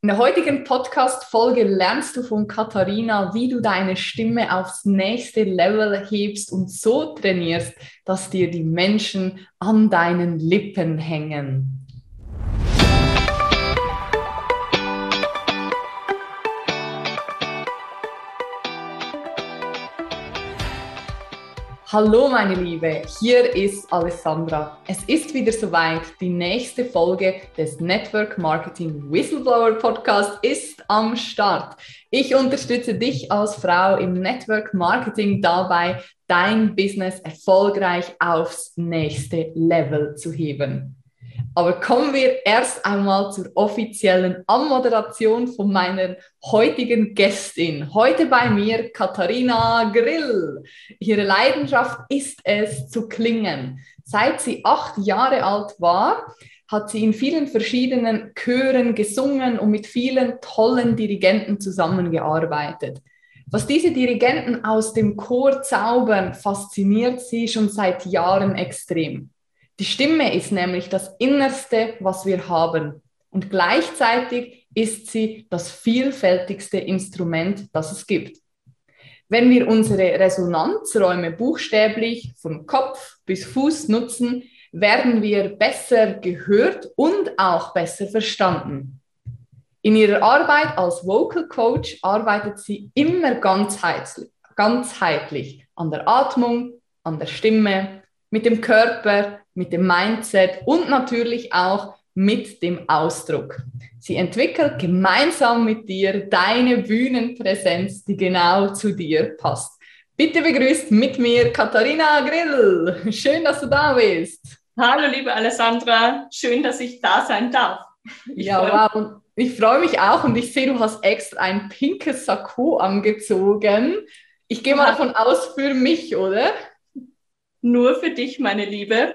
In der heutigen Podcast-Folge lernst du von Katharina, wie du deine Stimme aufs nächste Level hebst und so trainierst, dass dir die Menschen an deinen Lippen hängen. Hallo meine Liebe, hier ist Alessandra. Es ist wieder soweit. Die nächste Folge des Network Marketing Whistleblower Podcast ist am Start. Ich unterstütze dich als Frau im Network Marketing dabei, dein Business erfolgreich aufs nächste Level zu heben. Aber kommen wir erst einmal zur offiziellen Anmoderation von meiner heutigen Gästin. Heute bei mir Katharina Grill. Ihre Leidenschaft ist es zu klingen. Seit sie acht Jahre alt war, hat sie in vielen verschiedenen Chören gesungen und mit vielen tollen Dirigenten zusammengearbeitet. Was diese Dirigenten aus dem Chor zaubern, fasziniert sie schon seit Jahren extrem. Die Stimme ist nämlich das Innerste, was wir haben. Und gleichzeitig ist sie das vielfältigste Instrument, das es gibt. Wenn wir unsere Resonanzräume buchstäblich von Kopf bis Fuß nutzen, werden wir besser gehört und auch besser verstanden. In ihrer Arbeit als Vocal Coach arbeitet sie immer ganzheitlich, ganzheitlich an der Atmung, an der Stimme, mit dem Körper, mit dem Mindset und natürlich auch mit dem Ausdruck. Sie entwickelt gemeinsam mit dir deine Bühnenpräsenz, die genau zu dir passt. Bitte begrüßt mit mir Katharina Grill. Schön, dass du da bist. Hallo, liebe Alessandra. Schön, dass ich da sein darf. Ich ja, wow. Ich freue mich auch und ich sehe, du hast extra ein pinkes Sakko angezogen. Ich gehe mal davon aus, für mich, oder? Nur für dich, meine Liebe,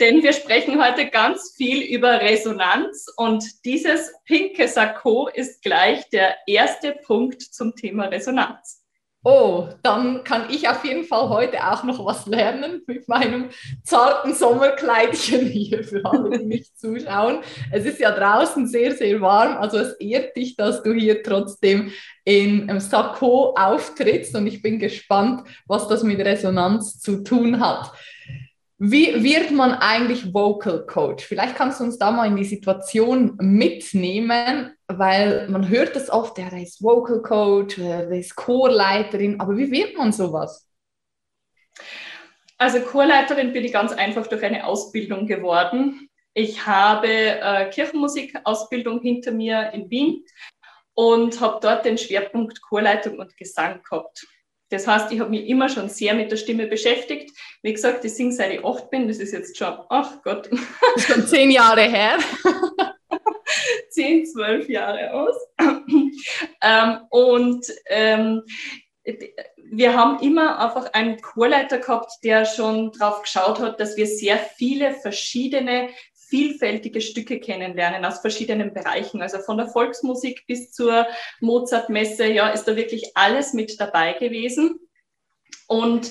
denn wir sprechen heute ganz viel über Resonanz und dieses pinke Sakko ist gleich der erste Punkt zum Thema Resonanz. Oh, dann kann ich auf jeden Fall heute auch noch was lernen mit meinem zarten Sommerkleidchen hier für alle, die mich zuschauen. Es ist ja draußen sehr, sehr warm, also es ehrt dich, dass du hier trotzdem in Sakko auftrittst und ich bin gespannt, was das mit Resonanz zu tun hat. Wie wird man eigentlich Vocal Coach? Vielleicht kannst du uns da mal in die Situation mitnehmen, weil man hört es oft, der ist Vocal Coach, der ist Chorleiterin, aber wie wird man sowas? Also Chorleiterin bin ich ganz einfach durch eine Ausbildung geworden. Ich habe äh, Kirchenmusikausbildung hinter mir in Wien und habe dort den Schwerpunkt Chorleitung und Gesang gehabt. Das heißt, ich habe mich immer schon sehr mit der Stimme beschäftigt. Wie gesagt, ich singe seit ich acht bin. Das ist jetzt schon, ach Gott. Das schon zehn Jahre her. zehn, zwölf Jahre aus. ähm, und ähm, wir haben immer einfach einen Chorleiter gehabt, der schon darauf geschaut hat, dass wir sehr viele verschiedene vielfältige Stücke kennenlernen aus verschiedenen Bereichen. Also von der Volksmusik bis zur Mozartmesse, ja, ist da wirklich alles mit dabei gewesen. Und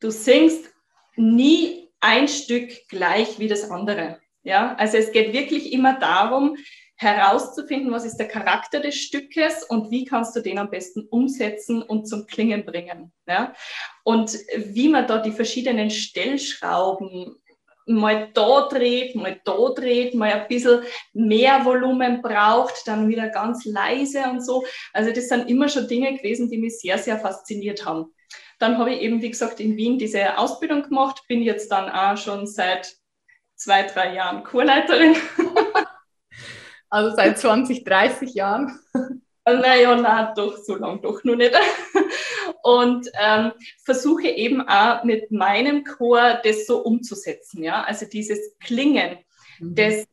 du singst nie ein Stück gleich wie das andere. Ja, also es geht wirklich immer darum, herauszufinden, was ist der Charakter des Stückes und wie kannst du den am besten umsetzen und zum Klingen bringen. Ja? Und wie man da die verschiedenen Stellschrauben mal da dreht, mal da dreht, mal ein bisschen mehr Volumen braucht, dann wieder ganz leise und so. Also das sind immer schon Dinge gewesen, die mich sehr, sehr fasziniert haben. Dann habe ich eben, wie gesagt, in Wien diese Ausbildung gemacht, bin jetzt dann auch schon seit zwei, drei Jahren Chorleiterin. Also seit 20, 30 Jahren. Naja, na doch, so lange doch noch nicht. Und ähm, versuche eben auch mit meinem Chor das so umzusetzen. Ja? Also dieses Klingen, mhm. das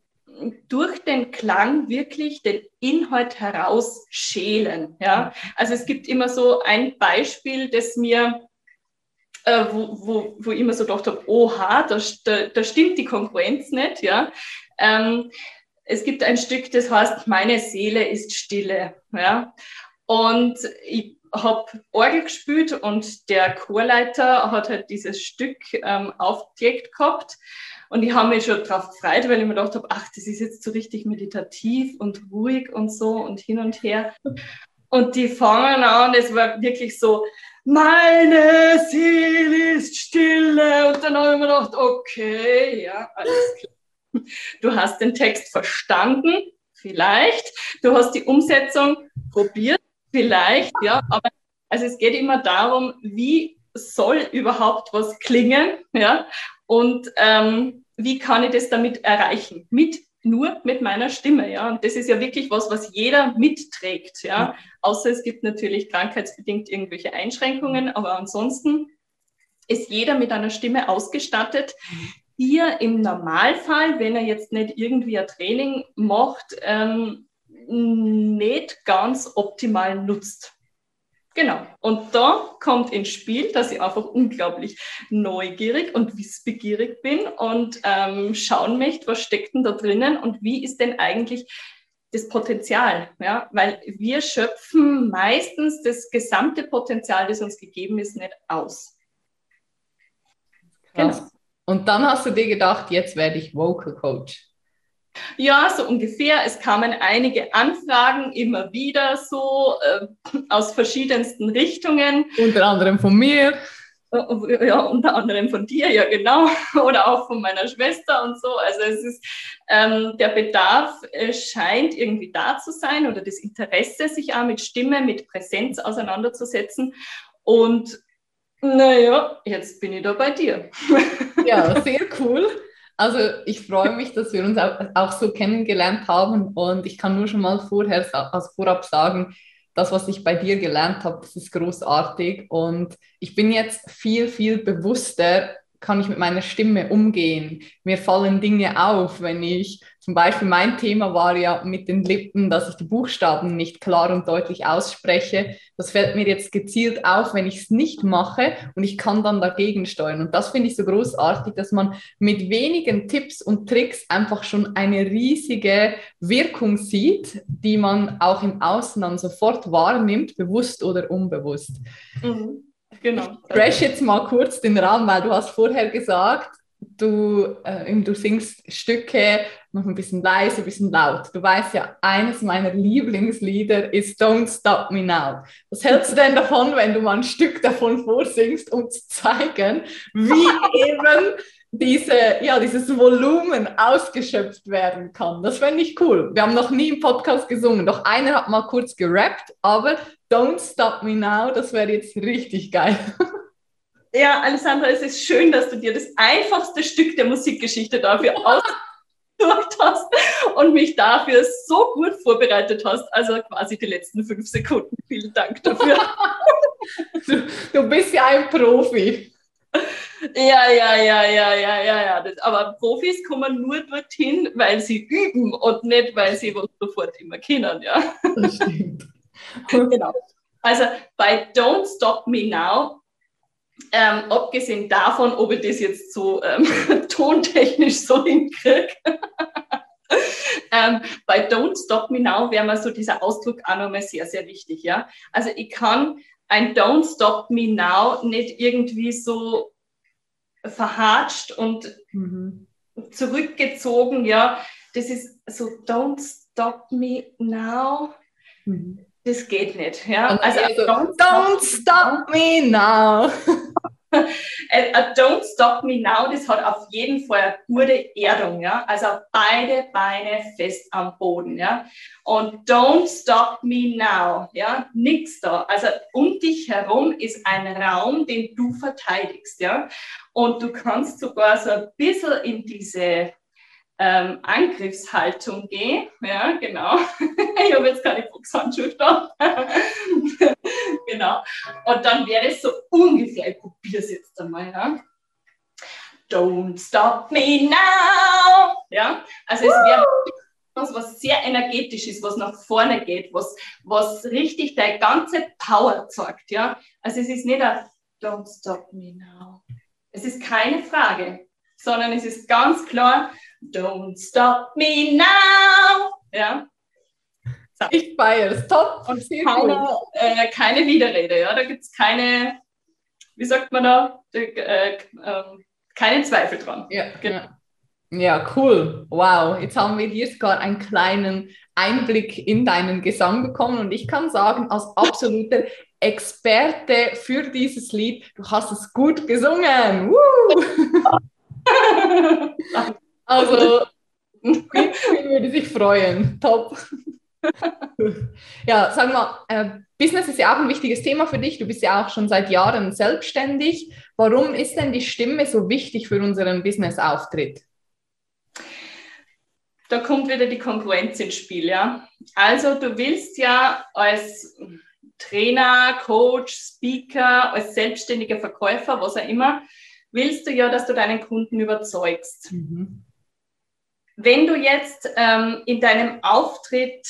durch den Klang wirklich den Inhalt herausschälen. Ja? Also es gibt immer so ein Beispiel, das mir, äh, wo, wo, wo ich immer so gedacht habe, oha, da, da, da stimmt die Konkurrenz nicht. Ja? Ähm, es gibt ein Stück, das heißt, meine Seele ist stille. Ja? Und ich habe Orgel gespielt und der Chorleiter hat halt dieses Stück ähm, aufgelegt gehabt. Und ich habe mich schon darauf gefreut, weil ich mir gedacht habe, ach, das ist jetzt so richtig meditativ und ruhig und so und hin und her. Und die fangen an, es war wirklich so, meine Seele ist stille. Und dann habe ich mir gedacht, okay, ja, alles klar. Du hast den Text verstanden, vielleicht. Du hast die Umsetzung probiert, vielleicht, ja. Aber also es geht immer darum, wie soll überhaupt was klingen, ja. Und ähm, wie kann ich das damit erreichen? Mit nur mit meiner Stimme, ja. Und das ist ja wirklich was, was jeder mitträgt, ja. Außer es gibt natürlich krankheitsbedingt irgendwelche Einschränkungen, aber ansonsten ist jeder mit einer Stimme ausgestattet, die er im Normalfall, wenn er jetzt nicht irgendwie ein Training macht, ähm, nicht ganz optimal nutzt. Genau. Und da kommt ins Spiel, dass ich einfach unglaublich neugierig und wissbegierig bin und ähm, schauen möchte, was steckt denn da drinnen und wie ist denn eigentlich das Potenzial, ja, weil wir schöpfen meistens das gesamte Potenzial, das uns gegeben ist, nicht aus. Krass. Genau. Und dann hast du dir gedacht, jetzt werde ich Vocal Coach. Ja, so ungefähr. Es kamen einige Anfragen immer wieder so äh, aus verschiedensten Richtungen. Unter anderem von mir. Äh, ja, unter anderem von dir, ja genau, oder auch von meiner Schwester und so. Also es ist, ähm, der Bedarf äh, scheint irgendwie da zu sein oder das Interesse, sich auch mit Stimme, mit Präsenz auseinanderzusetzen. Und naja, jetzt bin ich da bei dir. Ja, sehr cool. Also ich freue mich, dass wir uns auch, so kennengelernt haben und ich kann nur schon mal vorher, also vorab sagen, das, was ich bei dir gelernt habe, das ist großartig und ich bin jetzt viel, viel bewusster kann ich mit meiner Stimme umgehen? Mir fallen Dinge auf, wenn ich zum Beispiel mein Thema war ja mit den Lippen, dass ich die Buchstaben nicht klar und deutlich ausspreche. Das fällt mir jetzt gezielt auf, wenn ich es nicht mache und ich kann dann dagegen steuern. Und das finde ich so großartig, dass man mit wenigen Tipps und Tricks einfach schon eine riesige Wirkung sieht, die man auch im Außen dann sofort wahrnimmt, bewusst oder unbewusst. Mhm. Genau. Ich crash jetzt mal kurz den Rahmen, weil du hast vorher gesagt, du, äh, du singst Stücke noch ein bisschen leise, ein bisschen laut. Du weißt ja, eines meiner Lieblingslieder ist Don't Stop Me Now. Was hältst du denn davon, wenn du mal ein Stück davon vorsingst, um zu zeigen, wie eben diese, ja, dieses Volumen ausgeschöpft werden kann. Das fände ich cool. Wir haben noch nie im Podcast gesungen, doch einer hat mal kurz gerappt, aber Don't Stop Me Now, das wäre jetzt richtig geil. Ja, Alessandra, es ist schön, dass du dir das einfachste Stück der Musikgeschichte dafür ausgesucht hast und mich dafür so gut vorbereitet hast. Also quasi die letzten fünf Sekunden. Vielen Dank dafür. du, du bist ja ein Profi. Ja, ja, ja, ja, ja, ja, ja. Das, aber Profis kommen nur dorthin, weil sie üben und nicht, weil sie was sofort immer kennen, ja. Das stimmt. genau. Also bei Don't Stop Me Now, ähm, abgesehen davon, ob ich das jetzt so ähm, tontechnisch so hinkriege, ähm, bei Don't Stop Me Now wäre mir so dieser Ausdruck auch nochmal sehr, sehr wichtig, ja. Also ich kann ein Don't Stop Me Now nicht irgendwie so verhatscht und mhm. zurückgezogen, ja, das ist so, don't stop me now. Mhm. Das geht nicht. Ja? Also, also don't, don't stop me now. uh, Don't Stop Me Now, das hat auf jeden Fall eine gute Erdung, ja. Also beide Beine fest am Boden, ja. Und Don't Stop Me Now, ja. Nix da. Also um dich herum ist ein Raum, den du verteidigst, ja. Und du kannst sogar so ein bisschen in diese ähm, Angriffshaltung gehen. Ja, genau. ich habe jetzt keine Fuchshandschuhe da. Genau. Und dann wäre es so ungefähr, ich probiere es jetzt einmal. Ja. Don't stop me now. Ja, also es wäre was, was sehr energetisch ist, was nach vorne geht, was, was richtig deine ganze Power zeigt. Ja, also es ist nicht ein Don't stop me now. Es ist keine Frage, sondern es ist ganz klar, Don't stop me now. Ja. Ich feiere es. Top. Und keine, äh, keine Widerrede. Ja? Da gibt es keine, wie sagt man da, äh, äh, keine Zweifel dran. Ja, genau. ja. Ja, cool. Wow. Jetzt haben wir hier sogar einen kleinen Einblick in deinen Gesang bekommen und ich kann sagen, als absoluter Experte für dieses Lied, du hast es gut gesungen. also, Queen würde sich freuen. Top. ja, sag mal, äh, Business ist ja auch ein wichtiges Thema für dich. Du bist ja auch schon seit Jahren selbstständig. Warum ist denn die Stimme so wichtig für unseren Business-Auftritt? da kommt wieder die Konkurrenz ins Spiel, ja. Also du willst ja als Trainer, Coach, Speaker, als selbstständiger Verkäufer, was auch immer, willst du ja, dass du deinen Kunden überzeugst. Mhm. Wenn du jetzt ähm, in deinem Auftritt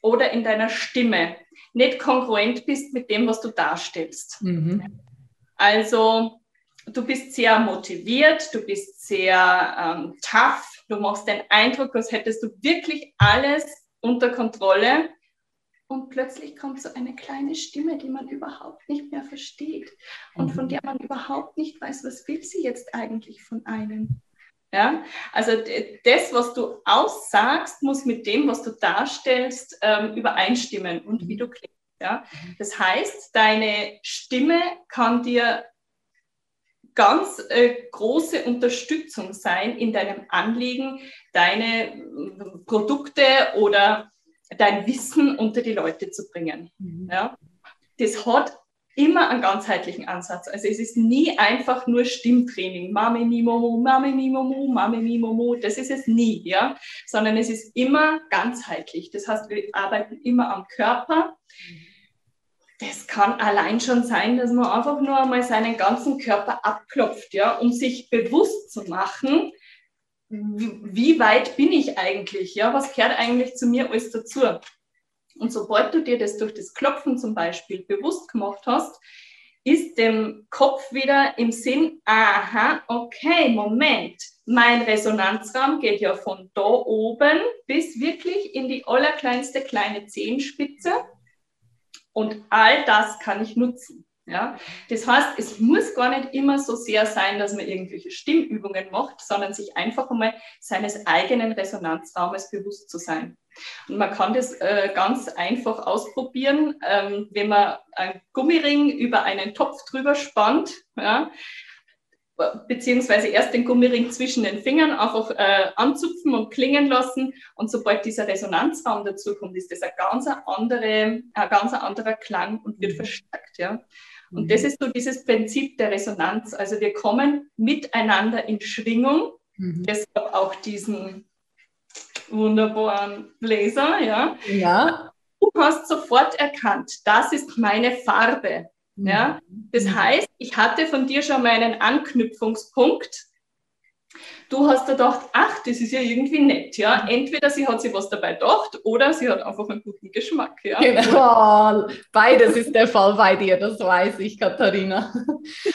oder in deiner Stimme nicht kongruent bist mit dem, was du darstellst, mhm. also du bist sehr motiviert, du bist sehr ähm, tough, du machst den Eindruck, als hättest du wirklich alles unter Kontrolle und plötzlich kommt so eine kleine Stimme, die man überhaupt nicht mehr versteht und von mhm. der man überhaupt nicht weiß, was will sie jetzt eigentlich von einem. Ja, also das, was du aussagst, muss mit dem, was du darstellst, ähm, übereinstimmen und wie du klingst. Ja? Das heißt, deine Stimme kann dir ganz äh, große Unterstützung sein in deinem Anliegen, deine äh, Produkte oder dein Wissen unter die Leute zu bringen. Mhm. Ja? Das hat immer einen ganzheitlichen Ansatz. Also es ist nie einfach nur Stimmtraining, Mami Mimomo, Mami Mimomo, Mami Mimomo, das ist es nie, ja, sondern es ist immer ganzheitlich. Das heißt, wir arbeiten immer am Körper. Das kann allein schon sein, dass man einfach nur einmal seinen ganzen Körper abklopft, ja, um sich bewusst zu machen, wie weit bin ich eigentlich, ja, was gehört eigentlich zu mir alles dazu. Und sobald du dir das durch das Klopfen zum Beispiel bewusst gemacht hast, ist dem Kopf wieder im Sinn, aha, okay, Moment, mein Resonanzraum geht ja von da oben bis wirklich in die allerkleinste kleine Zehenspitze. Und all das kann ich nutzen. Ja? Das heißt, es muss gar nicht immer so sehr sein, dass man irgendwelche Stimmübungen macht, sondern sich einfach einmal seines eigenen Resonanzraumes bewusst zu sein. Und man kann das äh, ganz einfach ausprobieren, ähm, wenn man einen Gummiring über einen Topf drüber spannt. Ja? beziehungsweise erst den Gummiring zwischen den Fingern einfach äh, anzupfen und klingen lassen. Und sobald dieser Resonanzraum dazukommt, ist das ein ganz, andere, ein ganz anderer Klang und wird mhm. verstärkt. Ja? Und mhm. das ist so dieses Prinzip der Resonanz. Also wir kommen miteinander in Schwingung. Mhm. Deshalb auch diesen wunderbaren Bläser. Ja? ja. Du hast sofort erkannt, das ist meine Farbe. Ja? Das mhm. heißt, ich hatte von dir schon mal einen Anknüpfungspunkt. Du hast da gedacht, ach, das ist ja irgendwie nett, ja. Entweder sie hat sich was dabei gedacht oder sie hat einfach einen guten Geschmack, ja. Genau, beides ist der Fall bei dir, das weiß ich, Katharina.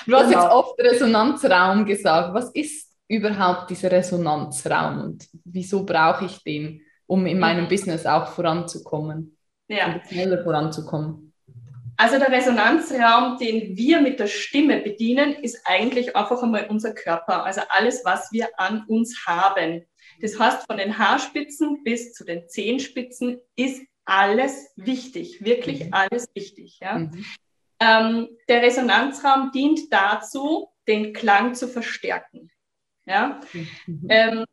Du hast genau. jetzt oft Resonanzraum gesagt. Was ist überhaupt dieser Resonanzraum und wieso brauche ich den, um in meinem mhm. Business auch voranzukommen? Ja. Schneller voranzukommen. Also der Resonanzraum, den wir mit der Stimme bedienen, ist eigentlich einfach einmal unser Körper, also alles, was wir an uns haben. Das heißt, von den Haarspitzen bis zu den Zehenspitzen ist alles wichtig, wirklich mhm. alles wichtig. Ja? Mhm. Ähm, der Resonanzraum dient dazu, den Klang zu verstärken. Ja? Mhm. Ähm,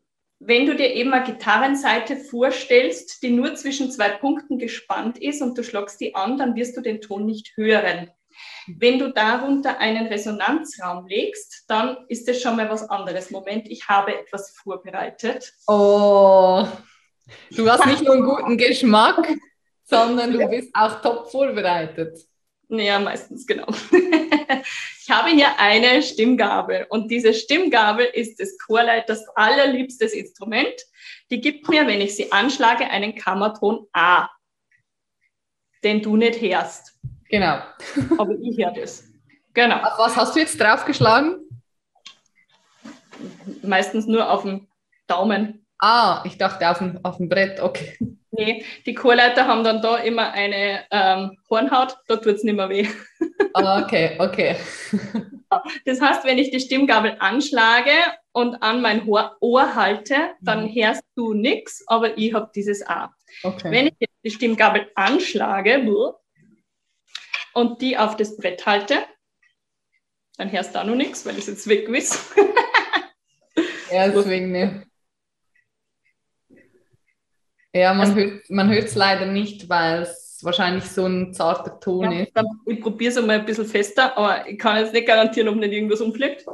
wenn du dir eben eine Gitarrenseite vorstellst, die nur zwischen zwei Punkten gespannt ist und du schlagst die an, dann wirst du den Ton nicht hören. Wenn du darunter einen Resonanzraum legst, dann ist das schon mal was anderes. Moment, ich habe etwas vorbereitet. Oh, du hast nicht nur einen guten Geschmack, sondern du bist auch top vorbereitet. Ja, meistens genau. ich habe hier eine Stimmgabel und diese Stimmgabel ist des Chorleiters allerliebstes Instrument. Die gibt mir, wenn ich sie anschlage, einen Kammerton A, den du nicht hörst. Genau. Aber ich höre das. Genau. Auf was hast du jetzt draufgeschlagen? Meistens nur auf den Daumen. Ah, ich dachte auf dem, auf dem Brett, okay. Nee, die Chorleiter haben dann da immer eine ähm, Hornhaut, da tut es nicht mehr weh. Ah, okay, okay. Das heißt, wenn ich die Stimmgabel anschlage und an mein Ohr halte, dann mhm. hörst du nichts, aber ich habe dieses A. Okay. Wenn ich jetzt die Stimmgabel anschlage und die auf das Brett halte, dann hörst du auch noch nichts, weil ich es jetzt weg ist. ja, deswegen nicht. Ja, man also, hört es leider nicht, weil es wahrscheinlich so ein zarter Ton ja, ist. Ich probiere es einmal ein bisschen fester, aber ich kann jetzt nicht garantieren, ob nicht irgendwas umfliegt.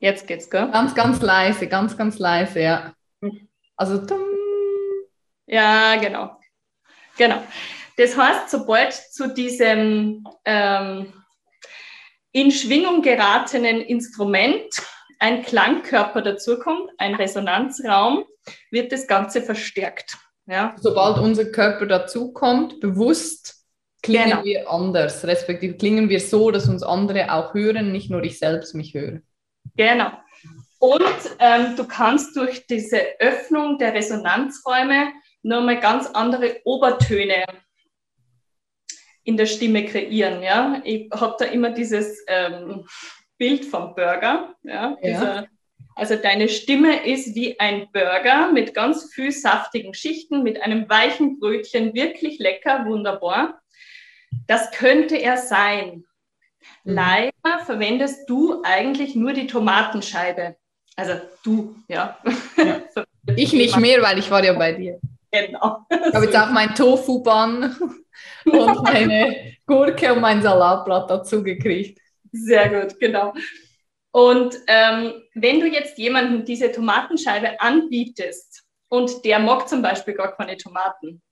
Jetzt geht's, gell? Ganz, ganz leise, ganz, ganz leise, ja. Also, tumm. Ja, genau. Genau. Das heißt, sobald zu diesem ähm, in Schwingung geratenen Instrument ein Klangkörper dazukommt, ein Resonanzraum, wird das Ganze verstärkt. Ja. Sobald unser Körper dazukommt, bewusst klingen genau. wir anders, respektive klingen wir so, dass uns andere auch hören, nicht nur ich selbst mich höre. Genau. Und ähm, du kannst durch diese Öffnung der Resonanzräume nochmal ganz andere Obertöne in der Stimme kreieren. Ja? Ich habe da immer dieses ähm, Bild vom Burger. Ja? ja. Dieser, also deine Stimme ist wie ein Burger mit ganz viel saftigen Schichten, mit einem weichen Brötchen, wirklich lecker, wunderbar. Das könnte er sein. Mhm. Leider verwendest du eigentlich nur die Tomatenscheibe. Also du, ja. ja. ich nicht mehr, weil ich war ja bei dir. Genau. Ich habe jetzt auch mein Tofu-Bun und meine Gurke und mein Salatblatt dazu gekriegt. Sehr gut, genau. Und ähm, wenn du jetzt jemandem diese Tomatenscheibe anbietest und der mag zum Beispiel gar keine Tomaten,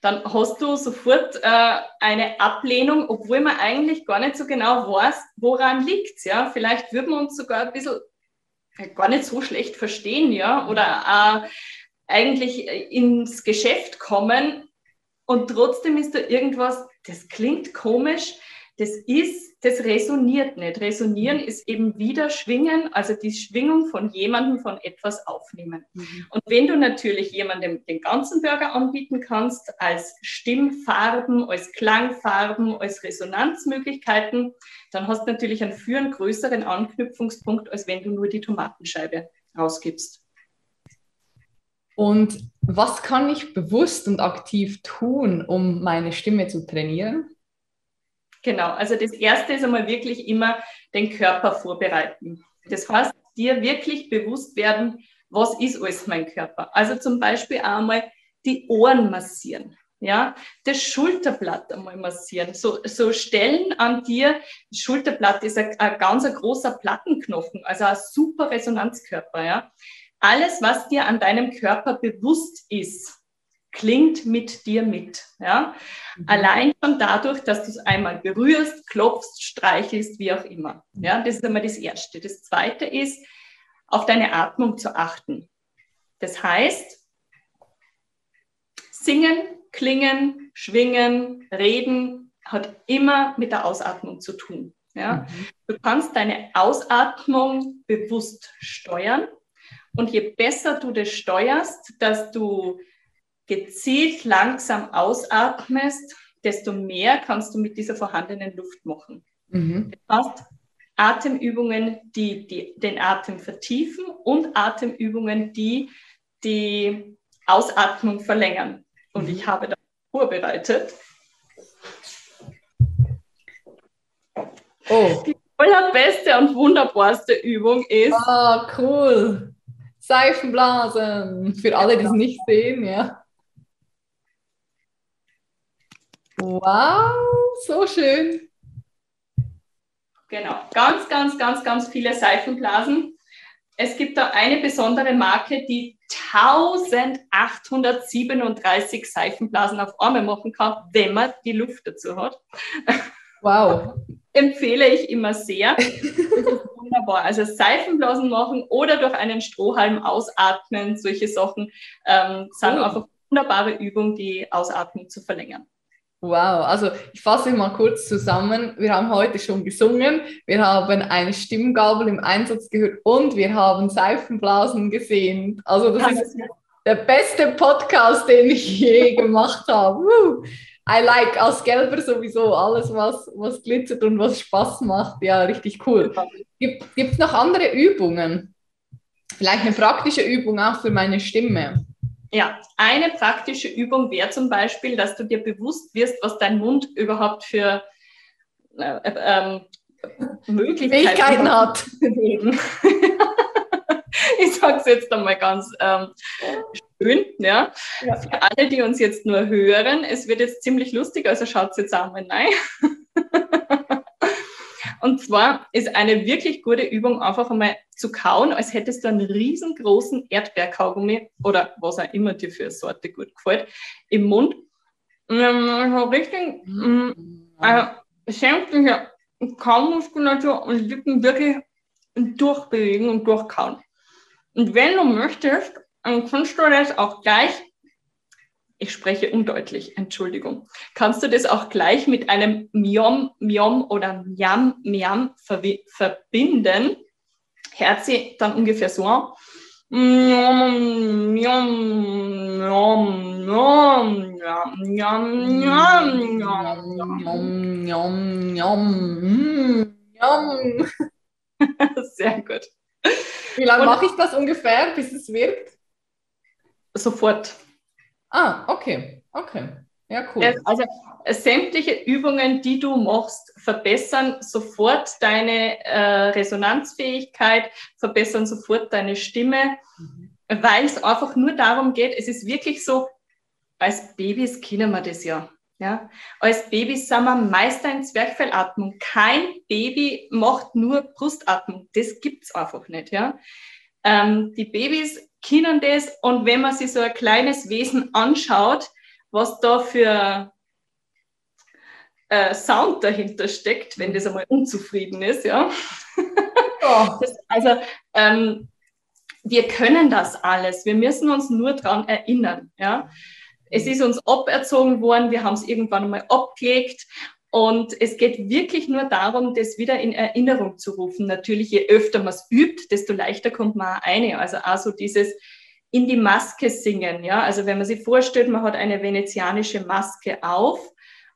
dann hast du sofort äh, eine Ablehnung, obwohl man eigentlich gar nicht so genau weiß, woran liegt. Ja? Vielleicht würden wir uns sogar ein bisschen äh, gar nicht so schlecht verstehen, ja, oder äh, eigentlich ins Geschäft kommen und trotzdem ist da irgendwas, das klingt komisch, das ist, das resoniert nicht. Resonieren ist eben wieder schwingen, also die Schwingung von jemandem von etwas aufnehmen. Mhm. Und wenn du natürlich jemandem den ganzen Burger anbieten kannst, als Stimmfarben, als Klangfarben, als Resonanzmöglichkeiten, dann hast du natürlich einen für einen größeren Anknüpfungspunkt, als wenn du nur die Tomatenscheibe rausgibst. Und was kann ich bewusst und aktiv tun, um meine Stimme zu trainieren? Genau, also das Erste ist einmal wirklich immer den Körper vorbereiten. Das heißt, dir wirklich bewusst werden, was ist alles mein Körper. Also zum Beispiel einmal die Ohren massieren. Ja, das Schulterblatt einmal massieren. So, so Stellen an dir, das Schulterblatt ist ein, ein ganz großer Plattenknochen, also ein super Resonanzkörper. Ja. Alles, was dir an deinem Körper bewusst ist, klingt mit dir mit. Ja? Mhm. Allein schon dadurch, dass du es einmal berührst, klopfst, streichelst, wie auch immer. Ja? Das ist einmal das Erste. Das Zweite ist, auf deine Atmung zu achten. Das heißt, singen, klingen, schwingen, reden hat immer mit der Ausatmung zu tun. Ja? Mhm. Du kannst deine Ausatmung bewusst steuern. Und je besser du das steuerst, dass du gezielt langsam ausatmest, desto mehr kannst du mit dieser vorhandenen Luft machen. Mhm. Das heißt, Atemübungen, die, die den Atem vertiefen und Atemübungen, die die Ausatmung verlängern. Und mhm. ich habe das vorbereitet. Oh. Die allerbeste und wunderbarste Übung ist. Ah, cool. Seifenblasen. Für alle, die es nicht sehen, ja. Wow, so schön. Genau, ganz, ganz, ganz, ganz viele Seifenblasen. Es gibt da eine besondere Marke, die 1837 Seifenblasen auf Arme machen kann, wenn man die Luft dazu hat. Wow. Empfehle ich immer sehr. Wunderbar. Also Seifenblasen machen oder durch einen Strohhalm ausatmen, solche Sachen ähm, sind oh. einfach wunderbare Übungen, die Ausatmung zu verlängern. Wow, also ich fasse mal kurz zusammen. Wir haben heute schon gesungen, wir haben eine Stimmgabel im Einsatz gehört und wir haben Seifenblasen gesehen. Also das ist der beste Podcast, den ich je gemacht habe. I like als Gelber sowieso alles, was, was glitzert und was Spaß macht. Ja, richtig cool. Gibt es noch andere Übungen? Vielleicht eine praktische Übung auch für meine Stimme. Ja, eine praktische Übung wäre zum Beispiel, dass du dir bewusst wirst, was dein Mund überhaupt für äh, ähm, Möglichkeiten hat. ich sage es jetzt einmal ganz ähm, schön. Ja? ja? Für alle, die uns jetzt nur hören, es wird jetzt ziemlich lustig, also schaut jetzt auch mal rein. Und zwar ist eine wirklich gute Übung, einfach einmal zu kauen, als hättest du einen riesengroßen Erdbeerkaugummi oder was auch immer dir für eine Sorte gut gefällt, im Mund. So richtig äh, sämtliche Kaumuskulatur und Lippen wirklich durchbewegen und durchkauen. Und wenn du möchtest, dann kannst du das auch gleich ich spreche undeutlich, Entschuldigung. Kannst du das auch gleich mit einem Miom, Miom oder Miam, Miam verbinden? Hört sie dann ungefähr so. Miom, Miom, Miom, Miom, Miom, Miom, Miom, Miom, Sehr gut. Wie lange mache ich das ungefähr, bis es wirkt? Sofort. Ah, okay, okay. Ja, cool. Also sämtliche Übungen, die du machst, verbessern sofort deine äh, Resonanzfähigkeit, verbessern sofort deine Stimme, mhm. weil es einfach nur darum geht, es ist wirklich so, als Babys kennen wir das ja. Ja, als Babys sind wir Meister in Zwerchfellatmung. Kein Baby macht nur Brustatmung. Das gibt es einfach nicht. Ja? Ähm, die Babys können das. Und wenn man sich so ein kleines Wesen anschaut, was da für äh, Sound dahinter steckt, wenn das einmal unzufrieden ist, ja. Das, also ähm, wir können das alles. Wir müssen uns nur daran erinnern, ja. Es ist uns aberzogen worden, wir haben es irgendwann einmal abgelegt und es geht wirklich nur darum, das wieder in Erinnerung zu rufen. Natürlich, je öfter man es übt, desto leichter kommt man eine. Also auch so dieses in die Maske singen. Ja? Also wenn man sich vorstellt, man hat eine venezianische Maske auf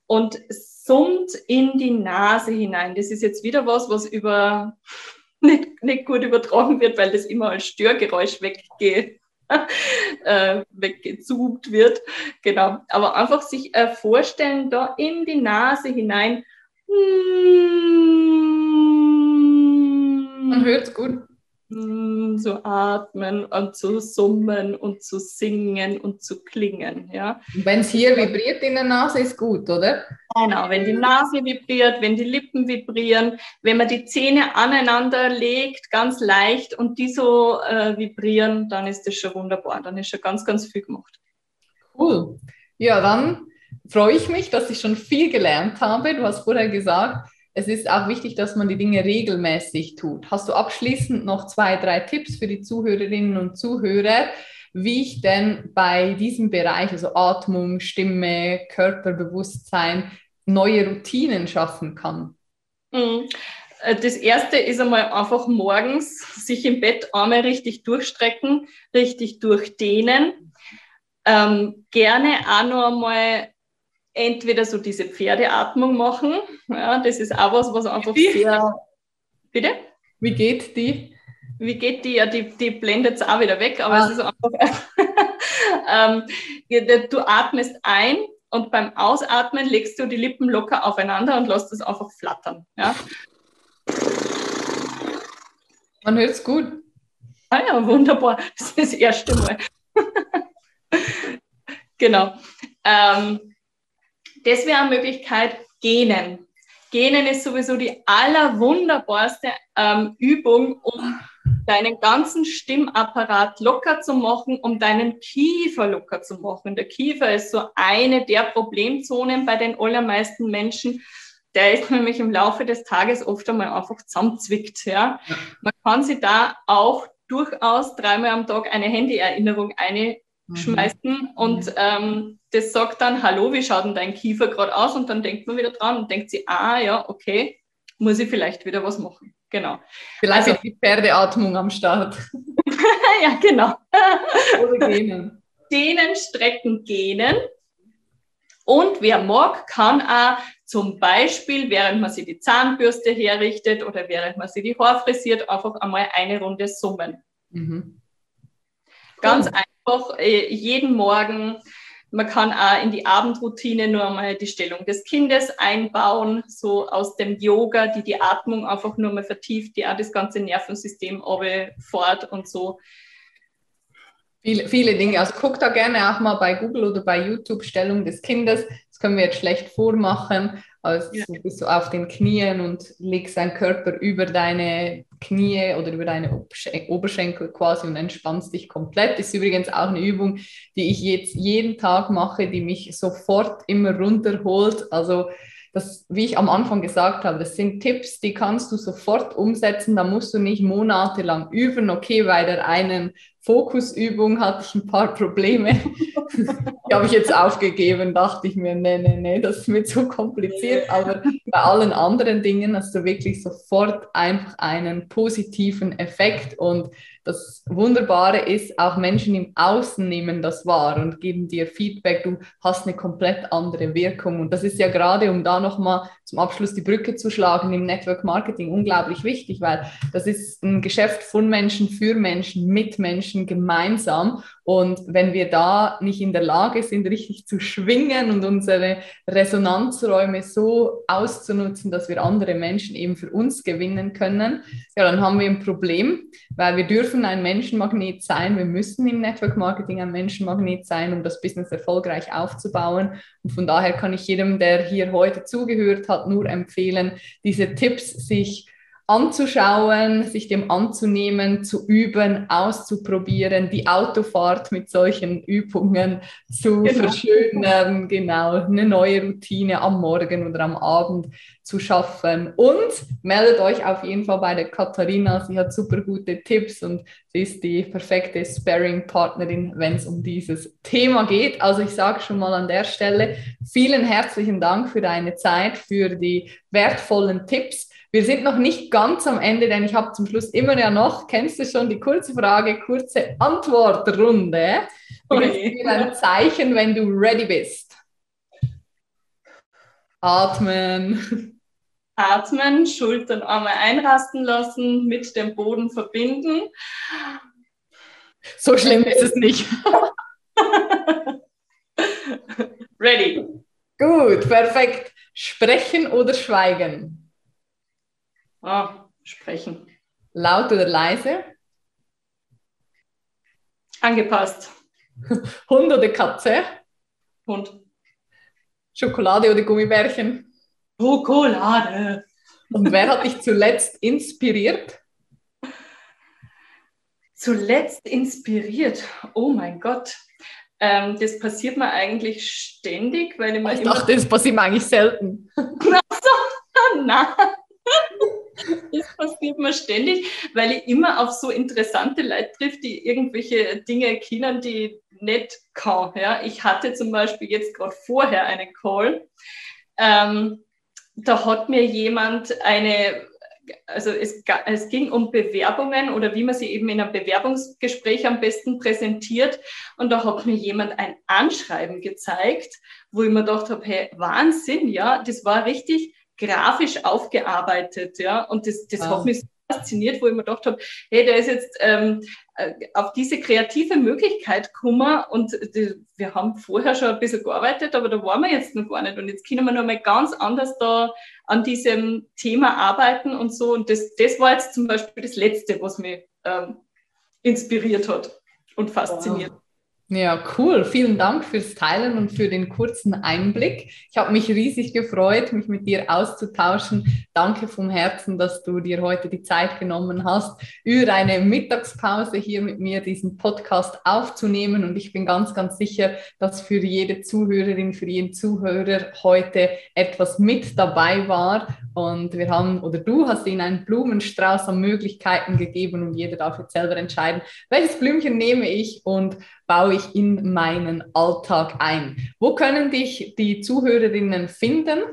und summt in die Nase hinein. Das ist jetzt wieder was, was über nicht, nicht gut übertragen wird, weil das immer als Störgeräusch weggeht äh, weggezoomt wird. Genau. Aber einfach sich äh, vorstellen, da in die Nase hinein. Man hört es gut. Mm, zu atmen und zu summen und zu singen und zu klingen. Ja. Wenn es hier vibriert in der Nase, ist gut, oder? Genau, wenn die Nase vibriert, wenn die Lippen vibrieren, wenn man die Zähne aneinander legt, ganz leicht und die so äh, vibrieren, dann ist das schon wunderbar. Dann ist schon ganz, ganz viel gemacht. Cool. Ja, dann freue ich mich, dass ich schon viel gelernt habe. Du hast vorher gesagt, es ist auch wichtig, dass man die Dinge regelmäßig tut. Hast du abschließend noch zwei, drei Tipps für die Zuhörerinnen und Zuhörer, wie ich denn bei diesem Bereich, also Atmung, Stimme, Körperbewusstsein, neue Routinen schaffen kann? Mhm. Äh, das erste ist einmal einfach morgens sich im Bett einmal richtig durchstrecken, richtig durchdehnen. Ähm, gerne auch noch einmal entweder so diese Pferdeatmung machen. Ja, das ist auch was, was einfach sehr. Bitte? Wie geht die? Wie geht die? Ja, die, die blendet es auch wieder weg, aber ah. es ist einfach. ähm, du atmest ein und beim Ausatmen legst du die Lippen locker aufeinander und lässt es einfach flattern. Ja? Man hört es gut. Ah ja, wunderbar. Das ist das erste Mal. genau. Ähm, das wäre eine Möglichkeit, Genen. Genen ist sowieso die allerwunderbarste ähm, Übung, um deinen ganzen Stimmapparat locker zu machen, um deinen Kiefer locker zu machen. Der Kiefer ist so eine der Problemzonen bei den allermeisten Menschen. Der ist nämlich im Laufe des Tages oft einmal einfach zusammenzwickt. Ja? Man kann sich da auch durchaus dreimal am Tag eine Handyerinnerung eine mhm. schmeißen und mhm. ähm, das sagt dann, hallo, wie schaut denn dein Kiefer gerade aus? Und dann denkt man wieder dran und denkt sie, ah ja, okay, muss ich vielleicht wieder was machen. Genau. Vielleicht also, die Pferdeatmung am Start. ja, genau. Oder gehen. Dehnen, strecken, gähnen. Und wer mag, kann auch zum Beispiel, während man sich die Zahnbürste herrichtet oder während man sich die Haare frisiert, einfach einmal eine Runde summen. Mhm. Ganz cool. einfach äh, jeden Morgen. Man kann auch in die Abendroutine nur einmal die Stellung des Kindes einbauen, so aus dem Yoga, die die Atmung einfach nur mal vertieft, die auch das ganze Nervensystem fort und so. Viele, viele Dinge. Also guck da gerne auch mal bei Google oder bei YouTube Stellung des Kindes. Das können wir jetzt schlecht vormachen. Also ja. du bist so auf den Knien und legst deinen Körper über deine Knie oder über deine Oberschenkel quasi und entspannst dich komplett. Das ist übrigens auch eine Übung, die ich jetzt jeden Tag mache, die mich sofort immer runterholt. Also das, wie ich am Anfang gesagt habe, das sind Tipps, die kannst du sofort umsetzen. Da musst du nicht monatelang üben. Okay, bei der einen Fokusübung hatte ich ein paar Probleme. die habe ich jetzt aufgegeben, dachte ich mir, nee, nee, nee, das ist mir zu kompliziert. Aber bei allen anderen Dingen hast du wirklich sofort einfach einen positiven Effekt. Und das Wunderbare ist, auch Menschen im Außen nehmen das wahr und geben dir Feedback. Du hast eine komplett andere Wirkung. Und das ist ja gerade, um da nochmal zum Abschluss die Brücke zu schlagen, im Network Marketing unglaublich wichtig, weil das ist ein Geschäft von Menschen, für Menschen, mit Menschen gemeinsam. Und wenn wir da nicht in der Lage sind, richtig zu schwingen und unsere Resonanzräume so auszunutzen, dass wir andere Menschen eben für uns gewinnen können, ja, dann haben wir ein Problem, weil wir dürfen ein Menschenmagnet sein. Wir müssen im Network Marketing ein Menschenmagnet sein, um das Business erfolgreich aufzubauen. Und von daher kann ich jedem, der hier heute zugehört hat, nur empfehlen, diese Tipps sich anzuschauen, sich dem anzunehmen, zu üben, auszuprobieren, die Autofahrt mit solchen Übungen zu genau. verschönern, genau, eine neue Routine am Morgen oder am Abend zu schaffen. Und meldet euch auf jeden Fall bei der Katharina, sie hat super gute Tipps und sie ist die perfekte Sparing-Partnerin, wenn es um dieses Thema geht. Also ich sage schon mal an der Stelle, vielen herzlichen Dank für deine Zeit, für die wertvollen Tipps. Wir sind noch nicht ganz am Ende, denn ich habe zum Schluss immer ja noch, kennst du schon die kurze Frage, kurze Antwortrunde. Du gibst mir ein Zeichen, wenn du ready bist. Atmen. Atmen, Schultern einmal einrasten lassen, mit dem Boden verbinden. So schlimm ist es nicht. Ready. Gut, perfekt. Sprechen oder schweigen? Ah, sprechen. Laut oder leise? Angepasst. Hund oder Katze? Hund. Schokolade oder Gummibärchen? Schokolade. Und wer hat dich zuletzt inspiriert? Zuletzt inspiriert? Oh mein Gott. Ähm, das passiert mir eigentlich ständig, weil ich mir Ich dachte, das passiert mir eigentlich selten. Ach so, nein. Das passiert mir ständig, weil ich immer auf so interessante Leute trifft, die irgendwelche Dinge kennen, die ich nicht kann. Ja? Ich hatte zum Beispiel jetzt gerade vorher einen Call. Ähm, da hat mir jemand eine, also es, es ging um Bewerbungen oder wie man sie eben in einem Bewerbungsgespräch am besten präsentiert. Und da hat mir jemand ein Anschreiben gezeigt, wo ich mir gedacht habe, hey, Wahnsinn, ja, das war richtig grafisch aufgearbeitet, ja. Und das, das ah. hat mich so fasziniert, wo ich mir gedacht habe, hey, der ist jetzt ähm, äh, auf diese kreative Möglichkeit gekommen und die, wir haben vorher schon ein bisschen gearbeitet, aber da waren wir jetzt noch gar nicht. Und jetzt können wir noch mal ganz anders da an diesem Thema arbeiten und so. Und das, das war jetzt zum Beispiel das Letzte, was mich ähm, inspiriert hat und fasziniert. Wow. Ja, cool. Vielen Dank fürs Teilen und für den kurzen Einblick. Ich habe mich riesig gefreut, mich mit dir auszutauschen. Danke vom Herzen, dass du dir heute die Zeit genommen hast, über eine Mittagspause hier mit mir diesen Podcast aufzunehmen. Und ich bin ganz, ganz sicher, dass für jede Zuhörerin, für jeden Zuhörer heute etwas mit dabei war. Und wir haben, oder du hast ihnen einen Blumenstrauß an Möglichkeiten gegeben und jeder darf jetzt selber entscheiden, welches Blümchen nehme ich und baue ich in meinen Alltag ein? Wo können dich die Zuhörerinnen finden?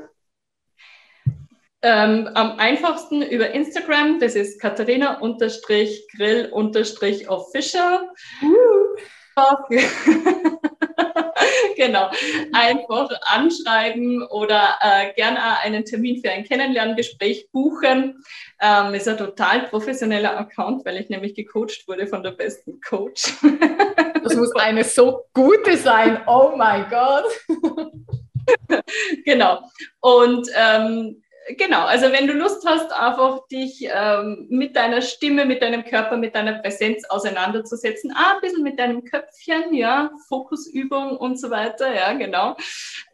Ähm, am einfachsten über Instagram, das ist Katharina-Grill-Official. Uh. genau. Einfach anschreiben oder äh, gerne einen Termin für ein Kennenlerngespräch buchen. Ähm, ist ein total professioneller Account, weil ich nämlich gecoacht wurde von der besten Coach. das muss eine so gute sein. Oh mein Gott. genau. Und ähm, genau, also wenn du Lust hast, einfach dich ähm, mit deiner Stimme, mit deinem Körper, mit deiner Präsenz auseinanderzusetzen, ah, ein bisschen mit deinem Köpfchen, ja, Fokusübung und so weiter, ja, genau,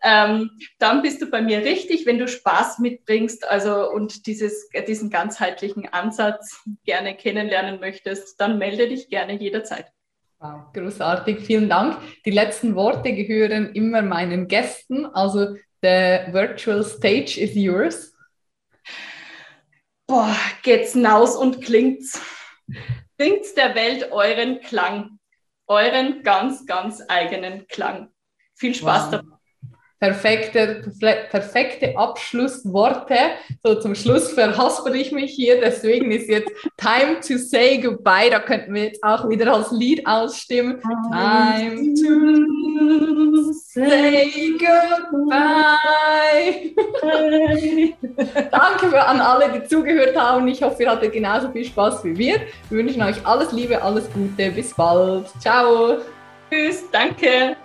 ähm, dann bist du bei mir richtig, wenn du Spaß mitbringst, also und dieses, diesen ganzheitlichen Ansatz gerne kennenlernen möchtest, dann melde dich gerne jederzeit. Wow, großartig, vielen Dank. Die letzten Worte gehören immer meinen Gästen, also the virtual stage is yours boah, geht's naus und klingt's. Klingt's der Welt euren Klang, euren ganz, ganz eigenen Klang. Viel Spaß wow. dabei perfekte, perfekte Abschlussworte. So zum Schluss verhaspel ich mich hier, deswegen ist jetzt Time to say goodbye. Da könnten wir jetzt auch wieder als Lied ausstimmen. Time to say goodbye. Danke an alle, die zugehört haben. Ich hoffe, ihr hattet genauso viel Spaß wie wir. Wir wünschen euch alles Liebe, alles Gute. Bis bald. Ciao. Tschüss. Danke.